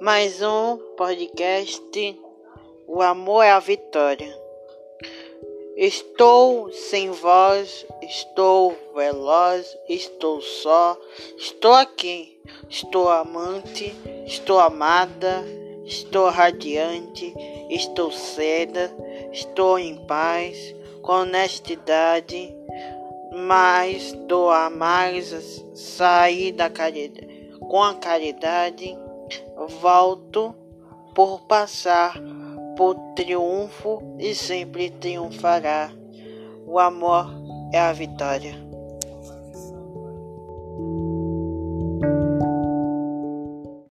mais um podcast. O amor é a vitória. Estou sem voz, estou veloz, estou só, estou aqui, estou amante, estou amada, estou radiante, estou seda, estou em paz, com honestidade, mais doar mais, sair da caridade, com a caridade volto por passar por triunfo e sempre triunfará. O amor é a vitória.